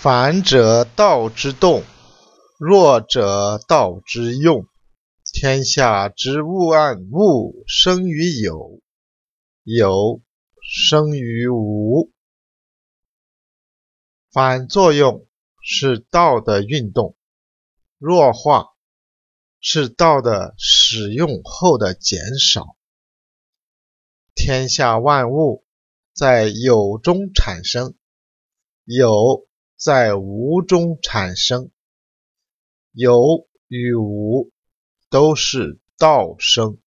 反者道之动，弱者道之用。天下之物万物生于有，有生于无。反作用是道的运动，弱化是道的使用后的减少。天下万物在有中产生，有。在无中产生，有与无都是道生。